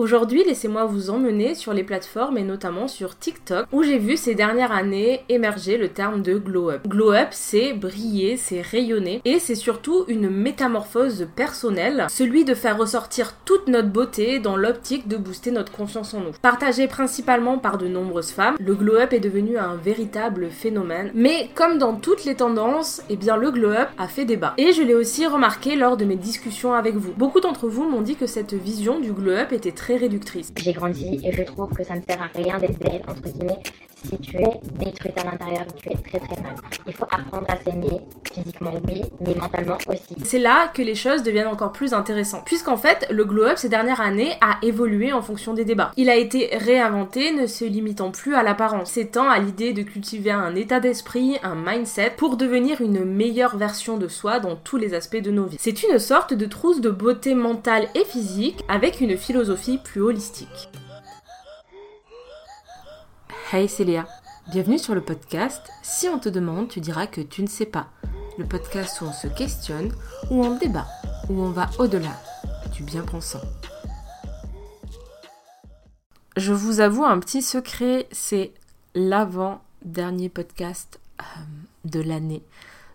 Aujourd'hui, laissez-moi vous emmener sur les plateformes et notamment sur TikTok où j'ai vu ces dernières années émerger le terme de glow up. Glow up, c'est briller, c'est rayonner et c'est surtout une métamorphose personnelle, celui de faire ressortir toute notre beauté dans l'optique de booster notre confiance en nous. Partagé principalement par de nombreuses femmes, le glow up est devenu un véritable phénomène. Mais comme dans toutes les tendances, eh bien le glow up a fait débat. Et je l'ai aussi remarqué lors de mes discussions avec vous. Beaucoup d'entre vous m'ont dit que cette vision du glow up était très réductrice. J'ai grandi et je trouve que ça ne sert à rien d'être belle, entre guillemets, si tu es détruite à l'intérieur tu es très très mal. Il faut apprendre à s'aimer physiquement, oui, mais mentalement aussi. C'est là que les choses deviennent encore plus intéressantes. Puisqu'en fait, le glow-up ces dernières années a évolué en fonction des débats. Il a été réinventé, ne se limitant plus à l'apparence, s'étend à l'idée de cultiver un état d'esprit, un mindset, pour devenir une meilleure version de soi dans tous les aspects de nos vies. C'est une sorte de trousse de beauté mentale et physique avec une philosophie plus holistique. Hey, c'est Léa. Bienvenue sur le podcast. Si on te demande, tu diras que tu ne sais pas. Le podcast où on se questionne, où on débat, où on va au-delà du bien pensant. Je vous avoue un petit secret, c'est l'avant-dernier podcast euh, de l'année.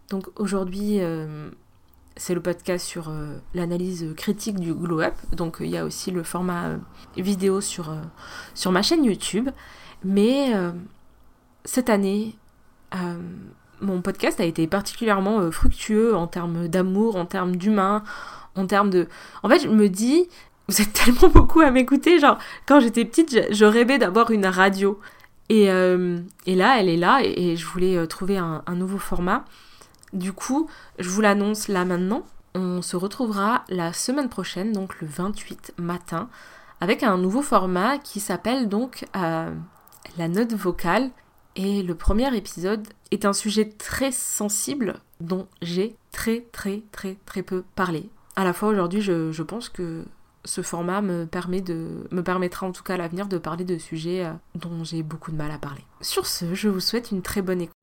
Donc aujourd'hui, euh, c'est le podcast sur euh, l'analyse critique du glow up. Donc il y a aussi le format vidéo sur ma chaîne YouTube. Mais euh, cette année, euh, mon podcast a été particulièrement euh, fructueux en termes d'amour, en termes d'humain, en termes de... En fait, je me dis, vous êtes tellement beaucoup à m'écouter, genre, quand j'étais petite, je, rêvais d'avoir une radio. Et, là, elle est là, et, je voulais trouver un, nouveau format. Du coup, je vous l'annonce là maintenant. On se retrouvera la semaine prochaine, donc le 28 matin, avec un nouveau format qui s'appelle donc la note vocale. Et le premier épisode est un sujet très sensible dont j'ai très très très très peu parlé. À la fois aujourd'hui, je, pense que ce format me, permet de, me permettra en tout cas à l'avenir de parler de sujets euh, dont j'ai beaucoup de mal à parler. Sur ce, je vous souhaite une très bonne écoute.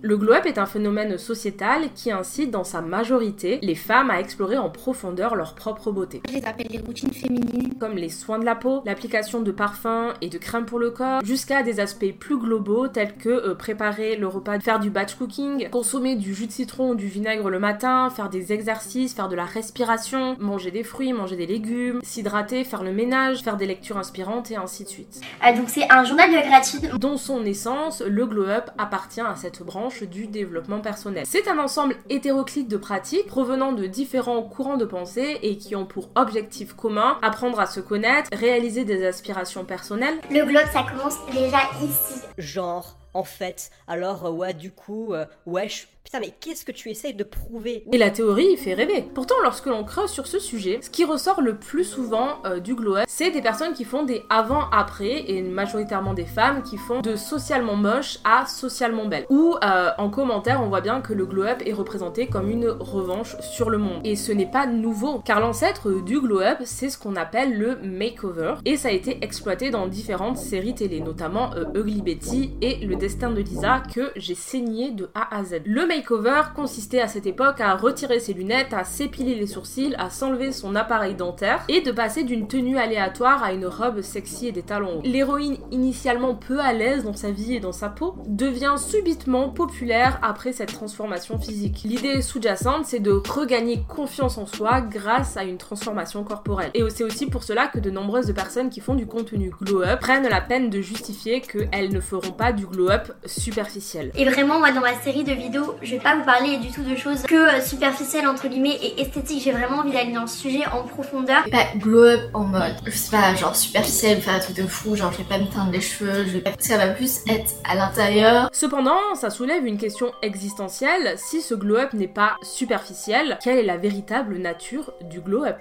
Le glow-up est un phénomène sociétal qui incite dans sa majorité les femmes à explorer en profondeur leur propre beauté. Je les appelle les routines féminines. Comme les soins de la peau, l'application de parfums et de crèmes pour le corps, jusqu'à des aspects plus globaux tels que euh, préparer le repas, faire du batch cooking, consommer du jus de citron ou du vinaigre le matin, faire des exercices, faire de la respiration, manger des fruits, manger des légumes, s'hydrater, faire le ménage, faire des lectures inspirantes et ainsi de suite. Ah, donc c'est un journal de gratitude. Dont son essence, le glow-up appartient à cette branche du développement personnel. C'est un ensemble hétéroclite de pratiques provenant de différents courants de pensée et qui ont pour objectif commun apprendre à se connaître, réaliser des aspirations personnelles. Le globe, ça commence déjà ici. Genre, en fait, alors, euh, ouais, du coup, euh, wesh, Putain, mais qu'est-ce que tu essayes de prouver? Et la théorie fait rêver. Pourtant, lorsque l'on creuse sur ce sujet, ce qui ressort le plus souvent euh, du glow c'est des personnes qui font des avant-après, et majoritairement des femmes qui font de socialement moche à socialement belle. Ou en commentaire, on voit bien que le glow up est représenté comme une revanche sur le monde. Et ce n'est pas nouveau, car l'ancêtre du glow up, c'est ce qu'on appelle le makeover, et ça a été exploité dans différentes séries télé, notamment Ugly Betty et Le Destin de Lisa, que j'ai saigné de A à Z. Le makeover consistait à cette époque à retirer ses lunettes, à s'épiler les sourcils, à s'enlever son appareil dentaire et de passer d'une tenue aléatoire à une robe sexy et des talons hauts. L'héroïne, initialement peu à l'aise dans sa vie et dans sa peau, devient subitement populaire après cette transformation physique. L'idée sous-jacente, c'est de regagner confiance en soi grâce à une transformation corporelle. Et c'est aussi pour cela que de nombreuses personnes qui font du contenu glow-up prennent la peine de justifier qu'elles ne feront pas du glow-up superficiel. Et vraiment, moi, dans ma série de vidéos, je vais pas vous parler du tout de choses que euh, superficielles entre guillemets et esthétiques. J'ai vraiment envie d'aller dans le sujet en profondeur. Pas glow up en mode, je sais pas, genre superficiel, faire un truc de fou, genre je vais pas me teindre les cheveux, je vais pas. Ça va plus être à l'intérieur. Cependant, ça soulève une question existentielle. Si ce glow up n'est pas superficiel, quelle est la véritable nature du glow up?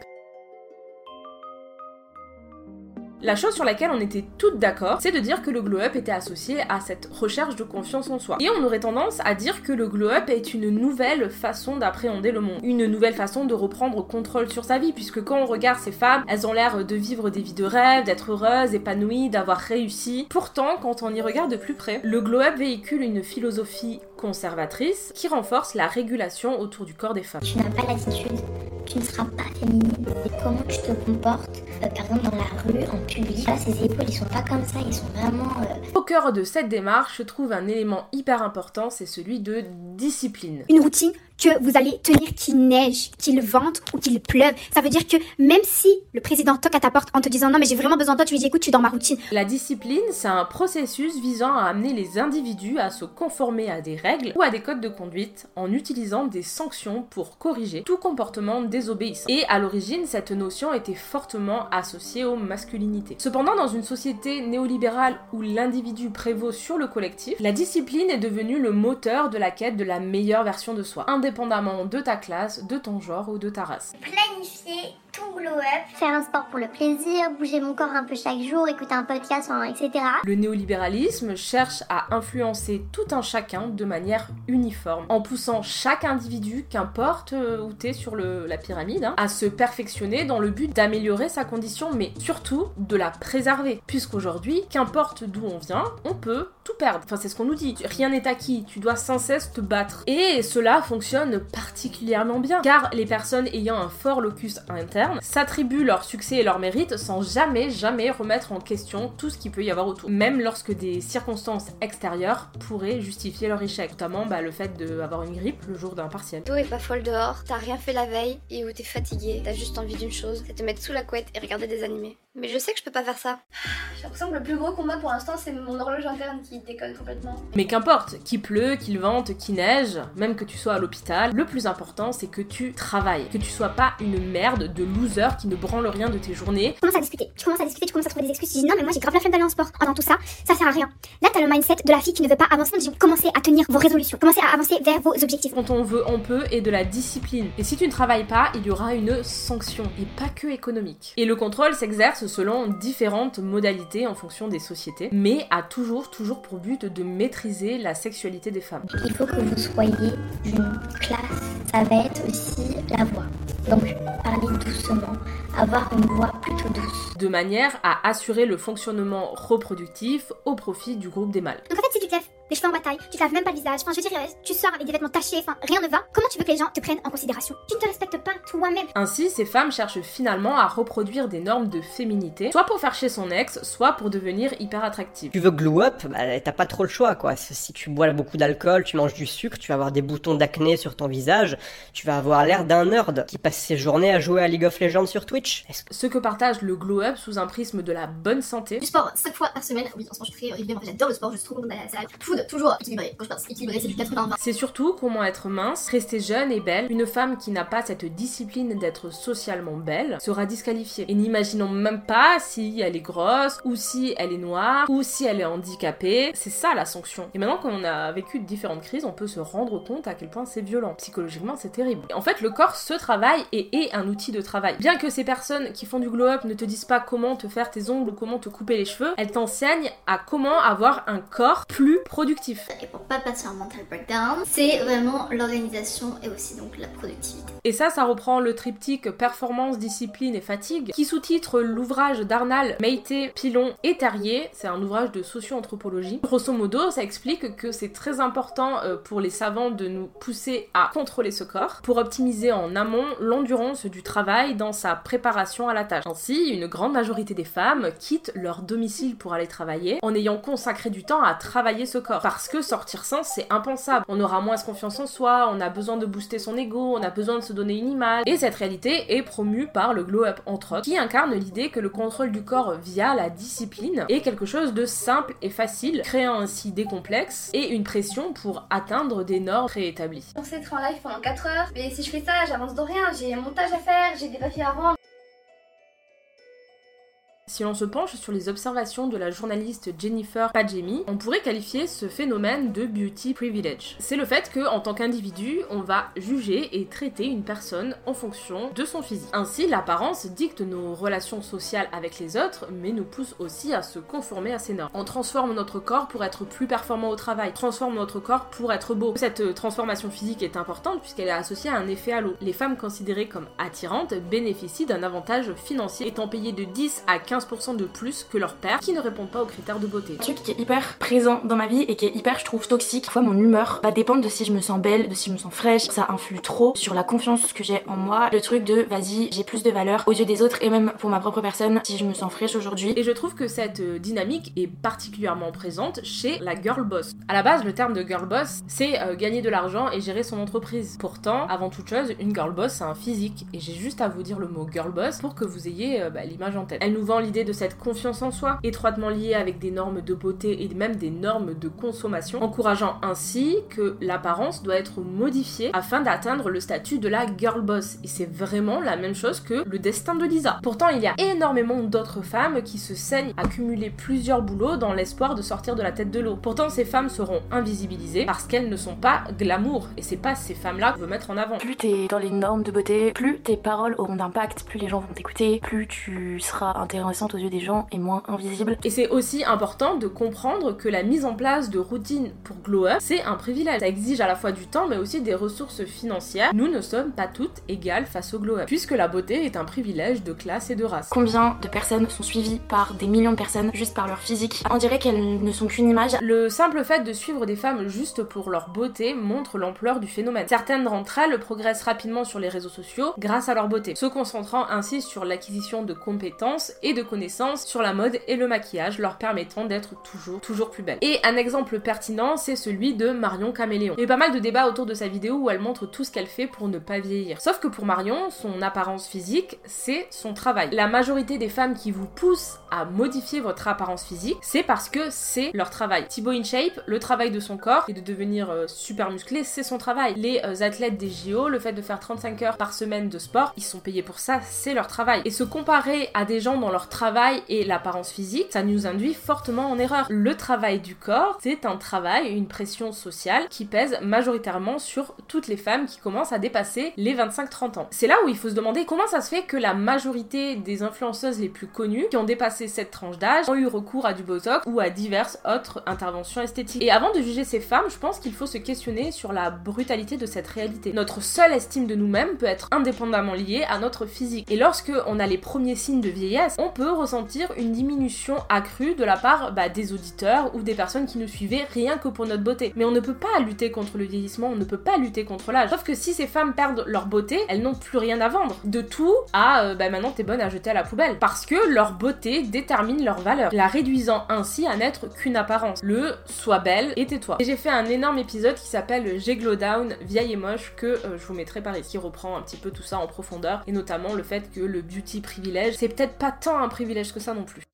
La chose sur laquelle on était toutes d'accord, c'est de dire que le glow-up était associé à cette recherche de confiance en soi. Et on aurait tendance à dire que le glow-up est une nouvelle façon d'appréhender le monde, une nouvelle façon de reprendre contrôle sur sa vie, puisque quand on regarde ces femmes, elles ont l'air de vivre des vies de rêve, d'être heureuses, épanouies, d'avoir réussi. Pourtant, quand on y regarde de plus près, le glow-up véhicule une philosophie conservatrice qui renforce la régulation autour du corps des femmes. Tu n'as pas tu ne seras pas féminine. Et comment tu te comportes, euh, par exemple dans la rue, en public? Là, ces épaules, ils sont pas comme ça, ils sont vraiment. euh, Au cœur de cette démarche se trouve un élément hyper important, c'est celui de discipline. une routine que vous allez tenir qu'il neige, qu'il vente ou qu'il pleuve. Ça veut dire que même si le président toque à ta porte en te disant non mais j'ai vraiment besoin de toi, tu lui dis écoute, je suis dans ma routine. La discipline, c'est un processus visant à amener les individus à se conformer à des règles ou à des codes de conduite en utilisant des sanctions pour corriger tout comportement désobéissant. Et à l'origine, cette notion était fortement associée aux masculinités. Cependant, dans une société néolibérale où l'individu prévaut sur le collectif, la discipline est devenue le moteur de la quête de la meilleure version de soi, indépendamment de ta classe, de ton genre ou de ta race. Faire un sport pour le plaisir, bouger mon corps un peu chaque jour, écouter un podcast, etc. Le néolibéralisme cherche à influencer tout un chacun de manière uniforme, en poussant chaque individu, qu'importe euh, où t'es sur le- la pyramide, hein, à se perfectionner dans le but d'améliorer sa condition, mais surtout de la préserver. Puisqu'aujourd'hui, qu'importe d'où on vient, on peut tout perdre. Enfin, c'est ce qu'on nous dit. Rien n'est acquis, tu dois sans cesse te battre. Et cela fonctionne particulièrement bien, car les personnes ayant un fort locus interne s'attribuent leur succès et leur mérite sans jamais, jamais remettre en question tout ce qu'il peut y avoir autour. Même lorsque des circonstances extérieures pourraient justifier leur échec. Notamment bah, le fait d'avoir une grippe le jour d'un partiel. L'eau est pas folle dehors, t'as rien fait la veille et où t'es fatigué, t'as juste envie d'une chose, c'est te mettre sous la couette et regarder des animés. Mais je sais que je peux pas faire ça. J'ai l'impression que le plus gros combat pour l'instant, c'est mon horloge interne qui déconne complètement. Mais qu'importe, qu'il pleut, qu'il vente, qu'il neige, même que tu sois à l'hôpital, le plus important c'est que tu travailles, que tu sois pas une merde de loser qui ne branle rien de tes journées. Tu commences à discuter, tu commences à discuter, tu commences à trouver des excuses, tu dis non mais moi j'ai grave la flemme d'aller en sport. Oh, dans tout ça, ça sert à rien. Là t'as le mindset de la fille qui ne veut pas avancer, donc commencez à tenir vos résolutions, commencez à avancer vers vos objectifs. Quand on veut, on peut, et de la discipline. Et si tu ne travailles pas, il y aura une sanction, et pas que économique. Et le contrôle s'exerce selon différentes modalités en fonction des sociétés, mais a toujours, toujours pour but de maîtriser la sexualité des femmes. Il faut que vous soyez d'une classe. Ça va être aussi la voix. Donc, parler doucement, avoir une voix plutôt douce. De manière à assurer le fonctionnement reproductif au profit du groupe des mâles. Donc en fait te lèves les cheveux en bataille, tu te laves même pas le visage, enfin je veux dire, euh, tu sors avec des vêtements tachés, enfin rien ne va, comment tu veux que les gens te prennent en considération? Tu ne te respectes pas toi-même. Ainsi, ces femmes cherchent finalement à reproduire des normes de féminité, soit pour faire chez son ex, soit pour devenir hyper attractive. Tu veux glow up, bah, t'as pas trop le choix quoi. Si tu bois beaucoup d'alcool, tu manges du sucre, tu vas avoir des boutons d'acné sur ton visage, tu vas avoir l'air d'un nerd qui passe ses journées à jouer à League of Legends sur Twitch. Est-ce que- Ce que partage le glow up sous un prisme de la bonne santé, Du sport 5 fois par semaine. Oui, en ce moment, je suis très régulièrement. J'adore le sport, je suis trop contente d'aller à la salle. Toujours équilibré. Je pense équilibré, c'est du 80-20. c'est surtout comment être mince, rester jeune et belle. Une femme qui n'a pas cette discipline d'être socialement belle sera disqualifiée. Et n'imaginons même pas si elle est grosse, ou si elle est noire, ou si elle est handicapée. C'est ça la sanction. Et maintenant qu'on a vécu différentes crises, on peut se rendre compte à quel point c'est violent. Psychologiquement, c'est terrible. Et en fait, le corps se travaille et est un outil de travail. Bien que ces personnes qui font du glow-up ne te disent pas comment te faire tes ongles ou comment te couper les cheveux, elles t'enseignent à comment avoir un corps plus productif. Et pour pas passer un mental breakdown, c'est vraiment l'organisation et aussi donc la productivité. Et ça, ça reprend le triptyque performance, discipline et fatigue, qui sous-titre l'ouvrage d'Arnal, Meité, Pilon et Terrier. C'est un ouvrage de socio-anthropologie. Grosso modo, ça explique que c'est très important euh, pour les savants de nous pousser à contrôler ce corps pour optimiser en amont l'endurance du travail dans sa préparation à la tâche. Ainsi, une grande majorité des femmes quittent leur domicile pour aller travailler en ayant consacré du temps à travailler ce corps. Parce que sortir sans, c'est impensable. On aura moins confiance en soi, on a besoin de booster son ego, on a besoin de se donner une image. Et cette réalité est promue par le glow up entre autres, qui incarne l'idée que le contrôle du corps via la discipline est quelque chose de simple et facile, créant ainsi des complexes et une pression pour atteindre des normes préétablies. Je pensais être en live pendant 4 heures, mais si je fais ça, j'avance dans rien. J'ai un montage à faire, j'ai des papiers à rendre. Si l'on se penche sur les observations de la journaliste Jennifer Padjemi, on pourrait qualifier ce phénomène de beauty privilege. C'est le fait que, en tant qu'individu, on va juger et traiter une personne en fonction de son physique. Ainsi, l'apparence dicte nos relations sociales avec les autres, mais nous pousse aussi à se conformer à ces normes. On transforme notre corps pour être plus performant au travail, transforme notre corps pour être beau. Cette euh, transformation physique est importante puisqu'elle est associée à un effet halo. Les femmes considérées comme attirantes bénéficient d'un avantage financier, étant payées de 10 à 15 15% de plus que leurs pères qui ne répondent pas aux critères de beauté. Un truc qui est hyper présent dans ma vie et qui est hyper, je trouve, toxique. Parfois, mon humeur va dépendre de si je me sens belle, de si je me sens fraîche. Ça influe trop sur la confiance que j'ai en moi. Le truc de vas-y, j'ai plus de valeur aux yeux des autres et même pour ma propre personne si je me sens fraîche aujourd'hui. Et je trouve que cette euh, dynamique est particulièrement présente chez la girl boss. À la base, le terme de girl boss, c'est euh, gagner de l'argent et gérer son entreprise. Pourtant, avant toute chose, une girl boss, c'est un physique. Et j'ai juste à vous dire le mot girl boss pour que vous ayez euh, bah, l'image en tête. Elle nous vend l'idée de cette confiance en soi, étroitement liée avec des normes de beauté et même des normes de consommation, encourageant ainsi que l'apparence doit être modifiée afin d'atteindre le statut de la girl boss. Et c'est vraiment la même chose que le destin de Lisa. Pourtant, il y a énormément d'autres femmes qui se saignent à cumuler plusieurs boulots dans l'espoir de sortir de la tête de l'eau. Pourtant, ces femmes seront invisibilisées parce qu'elles ne sont pas glamour. Et c'est pas ces femmes-là qu'on veut mettre en avant. Plus t'es dans les normes de beauté, plus tes paroles auront d'impact, plus les gens vont t'écouter, plus tu seras intéressante aux yeux des gens et moins invisible. Et c'est aussi important de comprendre que la mise en place de routines pour glow up, c'est un privilège. Ça exige à la fois du temps mais aussi des ressources financières. Nous ne sommes pas toutes égales face au glow up, puisque la beauté est un privilège de classe et de race. Combien de personnes sont suivies par des millions de personnes juste par leur physique? On dirait qu'elles ne sont qu'une image. Le simple fait de suivre des femmes juste pour leur beauté montre l'ampleur du phénomène. Certaines d'entre elles progressent rapidement sur les réseaux sociaux grâce à leur beauté, se concentrant ainsi sur l'acquisition de compétences et de connaissances sur la mode et le maquillage, leur permettant d'être toujours, toujours plus belles. Et un exemple pertinent, c'est celui de Marion Caméléon. Il y a pas mal de débats autour de sa vidéo où elle montre tout ce qu'elle fait pour ne pas vieillir. Sauf que pour Marion, son apparence physique, c'est son travail. La majorité des femmes qui vous poussent à modifier votre apparence physique, c'est parce que c'est leur travail. Thibaut InShape, le travail de son corps et de devenir euh, super musclé, c'est son travail. Les euh, athlètes des JO, le fait de faire 35 heures par semaine de sport, ils sont payés pour ça, c'est leur travail. Et se comparer à des gens dans leur travail et l'apparence physique, ça nous induit fortement en erreur. Le travail du corps, c'est un travail, une pression sociale qui pèse majoritairement sur toutes les femmes qui commencent à dépasser les 25-30 ans. C'est là où il faut se demander comment ça se fait que la majorité des influenceuses les plus connues qui ont dépassé cette tranche d'âge ont eu recours à du botox ou à diverses autres interventions esthétiques. Et avant de juger ces femmes, je pense qu'il faut se questionner sur la brutalité de cette réalité. Notre seule estime de nous-mêmes peut être indépendamment liée à notre physique. Et lorsque on a les premiers signes de vieillesse, on peut ressentir une diminution accrue de la part bah, des auditeurs ou des personnes qui nous suivaient rien que pour notre beauté. Mais on ne peut pas lutter contre le vieillissement, on ne peut pas lutter contre l'âge. Sauf que si ces femmes perdent leur beauté, elles n'ont plus rien à vendre. De tout à euh, bah maintenant t'es bonne à jeter à la poubelle. Parce que leur beauté détermine leur valeur, la réduisant ainsi à n'être qu'une apparence. Le sois belle et tais-toi. Et j'ai fait un énorme épisode qui s'appelle J'ai glow down, vieille et moche, que euh, je vous mettrai par ici, qui reprend un petit peu tout ça en profondeur, et notamment le fait que le beauty privilège, c'est peut-être pas tant un privilège que ça non plus.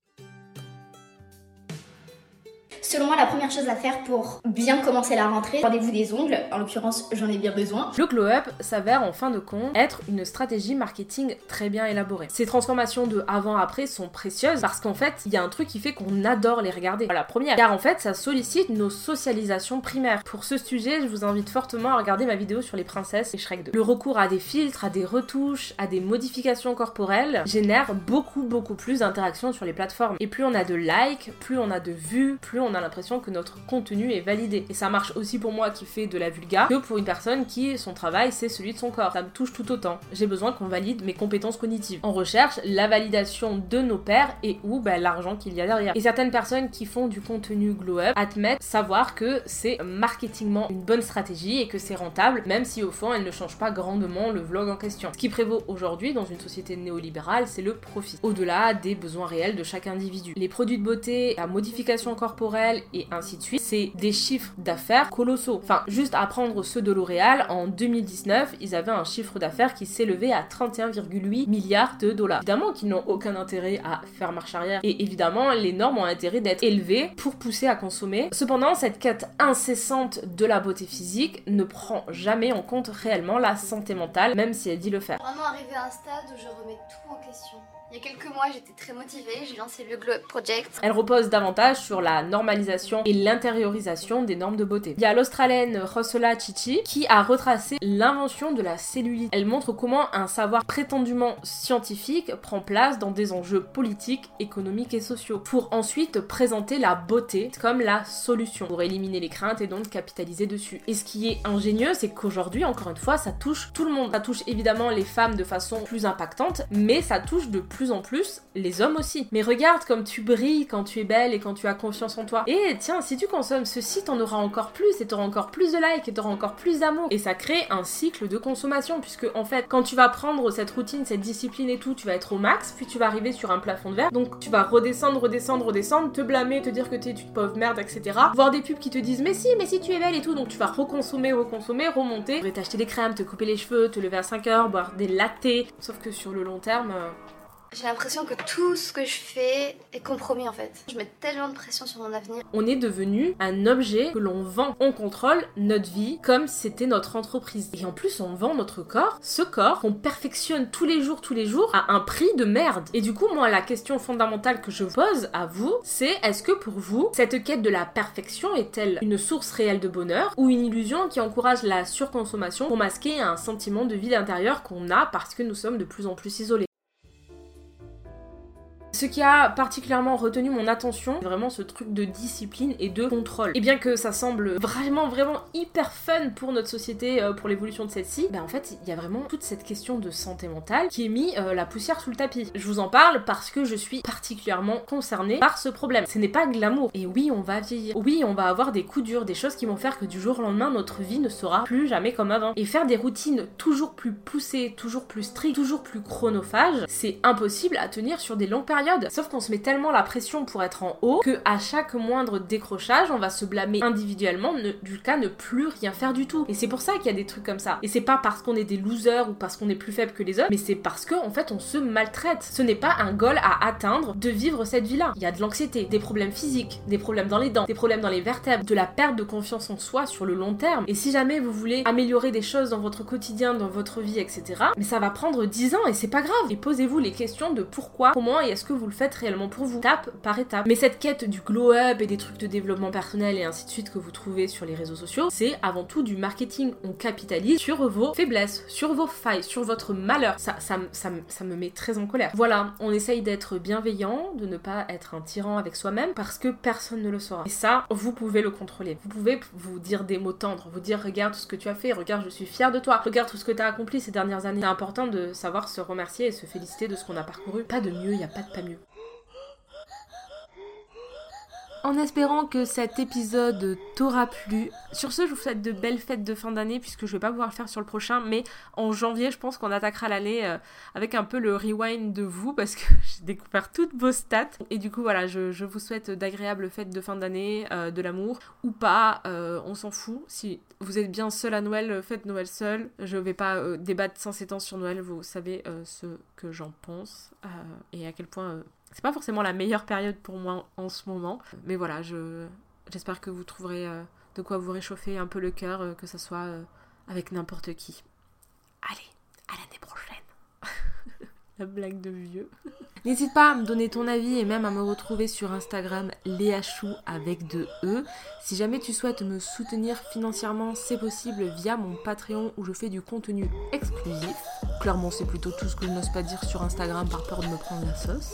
Selon moi, la première chose à faire pour bien commencer la rentrée, rendez-vous des ongles. En l'occurrence, j'en ai bien besoin. Le glow up s'avère en fin de compte être une stratégie marketing très bien élaborée. Ces transformations de avant-après sont précieuses parce qu'en fait, il y a un truc qui fait qu'on adore les regarder. La première, car en fait, ça sollicite nos socialisations primaires. Pour ce sujet, je vous invite fortement à regarder ma vidéo sur les princesses et Shrek 2. Le recours à des filtres, à des retouches, à des modifications corporelles génère beaucoup beaucoup plus d'interactions sur les plateformes. Et plus on a de likes, plus on a de vues, plus on a l'impression que notre contenu est validé. Et ça marche aussi pour moi qui fais de la vulga que pour une personne qui, son travail, c'est celui de son corps. Ça me touche tout autant. J'ai besoin qu'on valide mes compétences cognitives. On recherche la validation de nos pairs et ou bah, l'argent qu'il y a derrière. Et certaines personnes qui font du contenu glow up admettent savoir que c'est marketingment une bonne stratégie et que c'est rentable, même si au fond elle ne change pas grandement le vlog en question. Ce qui prévaut aujourd'hui dans une société néolibérale, c'est le profit. Au-delà des besoins réels de chaque individu. Les produits de beauté, la modification corporelle et ainsi de suite, c'est des chiffres d'affaires colossaux. Enfin, juste à prendre ceux de L'Oréal, en 2019, ils avaient un chiffre d'affaires qui s'élevait à 31,8 milliards de dollars. Évidemment qu'ils n'ont aucun intérêt à faire marche arrière et évidemment les normes ont intérêt d'être élevées pour pousser à consommer. Cependant, cette quête incessante de la beauté physique ne prend jamais en compte réellement la santé mentale, même si elle dit le faire. Vraiment arrivé à un stade où je remets tout en question. Il y a quelques mois, j'étais très motivée, j'ai lancé le Glow Project. Elle repose davantage sur la normalisation et l'intériorisation des normes de beauté. Il y a l'Australienne Rossola Chichi qui a retracé l'invention de la cellulite. Elle montre comment un savoir prétendument scientifique prend place dans des enjeux politiques, économiques et sociaux, pour ensuite présenter la beauté comme la solution, pour éliminer les craintes et donc capitaliser dessus. Et ce qui est ingénieux, c'est qu'aujourd'hui, encore une fois, ça touche tout le monde. Ça touche évidemment les femmes de façon plus impactante, mais ça touche de plus en plus les hommes aussi. Mais regarde comme tu brilles quand tu es belle et quand tu as confiance en toi. Et tiens, si tu consommes ceci, t'en auras encore plus et t'auras encore plus de likes et t'auras encore plus d'amour. Et ça crée un cycle de consommation, puisque en fait, quand tu vas prendre cette routine, cette discipline et tout, tu vas être au max, puis tu vas arriver sur un plafond de verre. Donc tu vas redescendre, redescendre, redescendre, te blâmer, te dire que t'es une pauvre merde, etc. Voir des pubs qui te disent mais si, mais si tu es belle et tout, donc tu vas reconsommer, reconsommer, remonter. Tu t'acheter des crèmes, te couper les cheveux, te lever à 5 heures, boire des lattés. Sauf que sur le long terme, euh, J'ai l'impression que tout ce que je fais est compromis en fait. Je mets tellement de pression sur mon avenir. on est devenu un objet que l'on vend. On contrôle notre vie comme c'était notre entreprise. Et en plus, on vend notre corps, ce corps qu'on perfectionne tous les jours, tous les jours, à un prix de merde. Et du coup, moi, la question fondamentale que je pose à vous, c'est est-ce que pour vous, cette quête de la perfection est-elle une source réelle de bonheur ou une illusion qui encourage la surconsommation pour masquer un sentiment de vide intérieur qu'on a parce que nous sommes de plus en plus isolés? Ce qui a particulièrement retenu mon attention, c'est vraiment ce truc de discipline et de contrôle. Et bien que ça semble vraiment, vraiment hyper fun pour notre société, euh, pour l'évolution de celle-ci, ben en fait, il y a vraiment toute cette question de santé mentale qui est mis euh, la poussière sous le tapis. Je vous en parle parce que je suis particulièrement concernée par ce problème. Ce n'est pas glamour. Et oui, on va vieillir. Oui, on va avoir des coups durs, des choses qui vont faire que du jour au lendemain, notre vie ne sera plus jamais comme avant. Et faire des routines toujours plus poussées, toujours plus strictes, toujours plus chronophages, c'est impossible à tenir sur des longues périodes. Sauf qu'on se met tellement la pression pour être en haut que à chaque moindre décrochage, on va se blâmer individuellement du cas ne plus rien faire du tout. Et c'est pour ça qu'il y a des trucs comme ça. Et c'est pas parce qu'on est des losers ou parce qu'on est plus faible que les autres, mais c'est parce que en fait on se maltraite. Ce n'est pas un goal à atteindre de vivre cette vie-là. Il y a de l'anxiété, des problèmes physiques, des problèmes dans les dents, des problèmes dans les vertèbres, de la perte de confiance en soi sur le long terme. Et si jamais vous voulez améliorer des choses dans votre quotidien, dans votre vie, etc., mais ça va prendre 10 ans et c'est pas grave. Et posez-vous les questions de pourquoi, comment et est-ce que vous le faites réellement pour vous, étape par étape. Mais cette quête du glow-up et des trucs de développement personnel et ainsi de suite que vous trouvez sur les réseaux sociaux, c'est avant tout du marketing. On capitalise sur vos faiblesses, sur vos failles, sur votre malheur. Ça, ça, ça, me- met très en colère. Voilà, on essaye d'être bienveillant, de ne pas être un tyran avec soi-même parce que personne ne le saura. Et ça, vous pouvez le contrôler. Vous pouvez vous dire des mots tendres, vous dire regarde ce que tu as fait, regarde je suis fière de toi, regarde tout ce que tu as accompli ces dernières années. C'est important de savoir se remercier et se féliciter de ce qu'on a parcouru. Pas de mieux, il n'y a pas de mieux. En espérant que cet épisode t'aura plu. Sur ce, je vous souhaite de belles fêtes de fin d'année puisque je vais pas pouvoir faire sur le prochain, mais en janvier, je pense qu'on attaquera l'année euh, avec un peu le rewind de vous parce que j'ai découvert toutes vos stats. Et du coup, voilà, je, vous souhaite d'agréables fêtes de fin d'année, euh, de l'amour ou pas, euh, on s'en fout. Si vous êtes bien seul à Noël, faites Noël seul. Je vais pas débattre sans séquence sur Noël, vous savez ce que j'en pense et à quel point c'est pas forcément la meilleure période pour moi en ce moment. Mais voilà, je j'espère que vous trouverez euh, de quoi vous réchauffer un peu le cœur, euh, que ça soit euh, avec n'importe qui. Allez, à l'année prochaine. la blague de vieux. N'hésite pas à me donner ton avis et même à me retrouver sur Instagram Léachou avec deux E. Si jamais tu souhaites me soutenir financièrement, c'est possible via mon Patreon où je fais du contenu exclusif. Clairement, c'est plutôt tout ce que je n'ose pas dire sur Instagram par peur de me prendre la sauce.